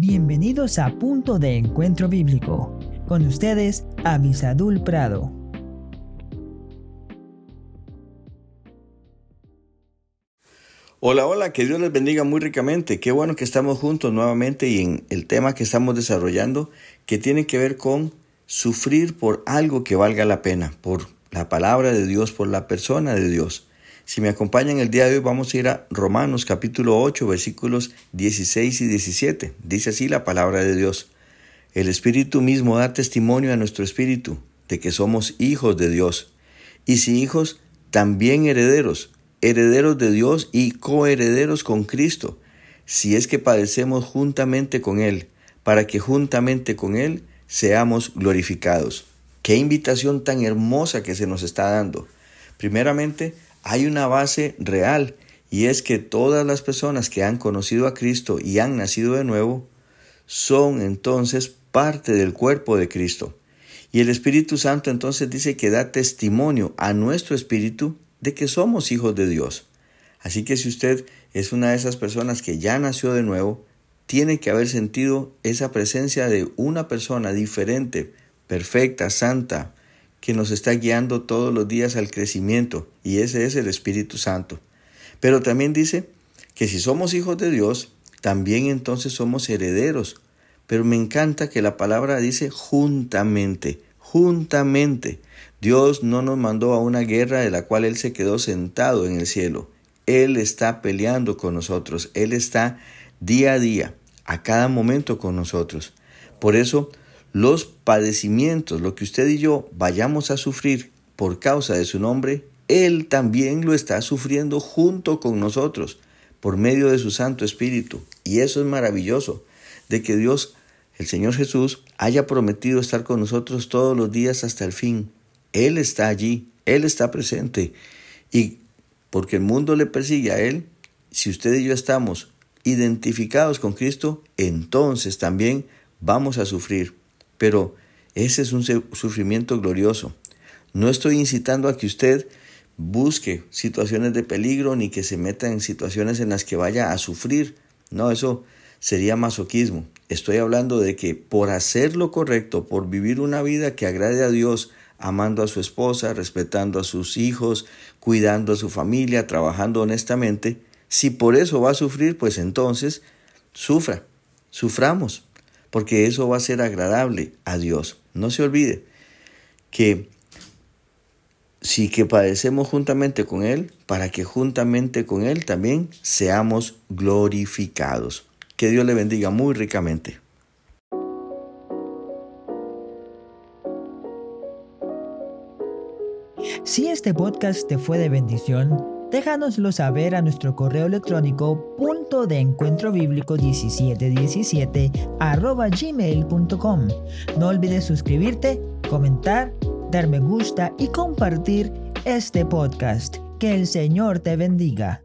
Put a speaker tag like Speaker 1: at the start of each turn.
Speaker 1: Bienvenidos a Punto de Encuentro Bíblico. Con ustedes, Avisadul Prado.
Speaker 2: Hola, hola, que Dios les bendiga muy ricamente. Qué bueno que estamos juntos nuevamente y en el tema que estamos desarrollando que tiene que ver con sufrir por algo que valga la pena, por la palabra de Dios, por la persona de Dios. Si me acompañan el día de hoy vamos a ir a Romanos capítulo 8 versículos 16 y 17. Dice así la palabra de Dios. El Espíritu mismo da testimonio a nuestro Espíritu de que somos hijos de Dios. Y si hijos, también herederos, herederos de Dios y coherederos con Cristo, si es que padecemos juntamente con Él, para que juntamente con Él seamos glorificados. Qué invitación tan hermosa que se nos está dando. Primeramente, hay una base real y es que todas las personas que han conocido a Cristo y han nacido de nuevo son entonces parte del cuerpo de Cristo. Y el Espíritu Santo entonces dice que da testimonio a nuestro espíritu de que somos hijos de Dios. Así que si usted es una de esas personas que ya nació de nuevo, tiene que haber sentido esa presencia de una persona diferente, perfecta, santa, que nos está guiando todos los días al crecimiento, y ese es el Espíritu Santo. Pero también dice que si somos hijos de Dios, también entonces somos herederos. Pero me encanta que la palabra dice juntamente, juntamente. Dios no nos mandó a una guerra de la cual Él se quedó sentado en el cielo. Él está peleando con nosotros. Él está día a día, a cada momento con nosotros. Por eso los padecimientos, lo que usted y yo vayamos a sufrir por causa de su nombre, Él también lo está sufriendo junto con nosotros, por medio de su Santo Espíritu. Y eso es maravilloso, de que Dios, el Señor Jesús, haya prometido estar con nosotros todos los días hasta el fin. Él está allí, Él está presente. Y porque el mundo le persigue a Él, si usted y yo estamos identificados con Cristo, entonces también vamos a sufrir. Pero ese es un sufrimiento glorioso. No estoy incitando a que usted busque situaciones de peligro ni que se meta en situaciones en las que vaya a sufrir. No, eso sería masoquismo. Estoy hablando de que por hacer lo correcto, por vivir una vida que agrade a Dios, amando a su esposa, respetando a sus hijos, cuidando a su familia, trabajando honestamente, si por eso va a sufrir, pues entonces sufra, suframos porque eso va a ser agradable a Dios. No se olvide que si que padecemos juntamente con Él, para que juntamente con Él también seamos glorificados. Que Dios le bendiga muy ricamente.
Speaker 1: Si este podcast te fue de bendición, Déjanoslo saber a nuestro correo electrónico punto de encuentro bíblico 1717 arroba gmail.com. No olvides suscribirte, comentar, dar me gusta y compartir este podcast. Que el Señor te bendiga.